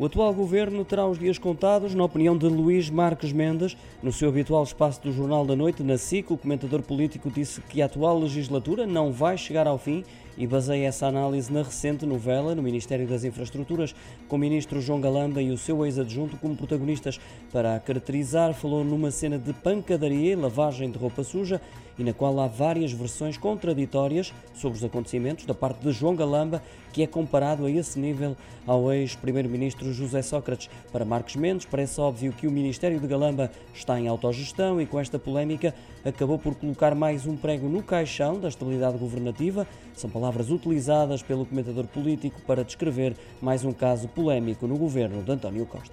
O atual governo terá os dias contados, na opinião de Luís Marques Mendes. No seu habitual espaço do Jornal da Noite, na SIC, o comentador político disse que a atual legislatura não vai chegar ao fim e baseia essa análise na recente novela no Ministério das Infraestruturas, com o ministro João Galamba e o seu ex-adjunto como protagonistas. Para a caracterizar, falou numa cena de pancadaria e lavagem de roupa suja e na qual há várias versões contraditórias sobre os acontecimentos da parte de João Galamba, que é comparado a esse nível ao ex-primeiro-ministro José Sócrates. Para Marcos Mendes, parece óbvio que o Ministério de Galamba está em autogestão e com esta polémica acabou por colocar mais um prego no caixão da estabilidade governativa. São palavras utilizadas pelo comentador político para descrever mais um caso polémico no governo de António Costa.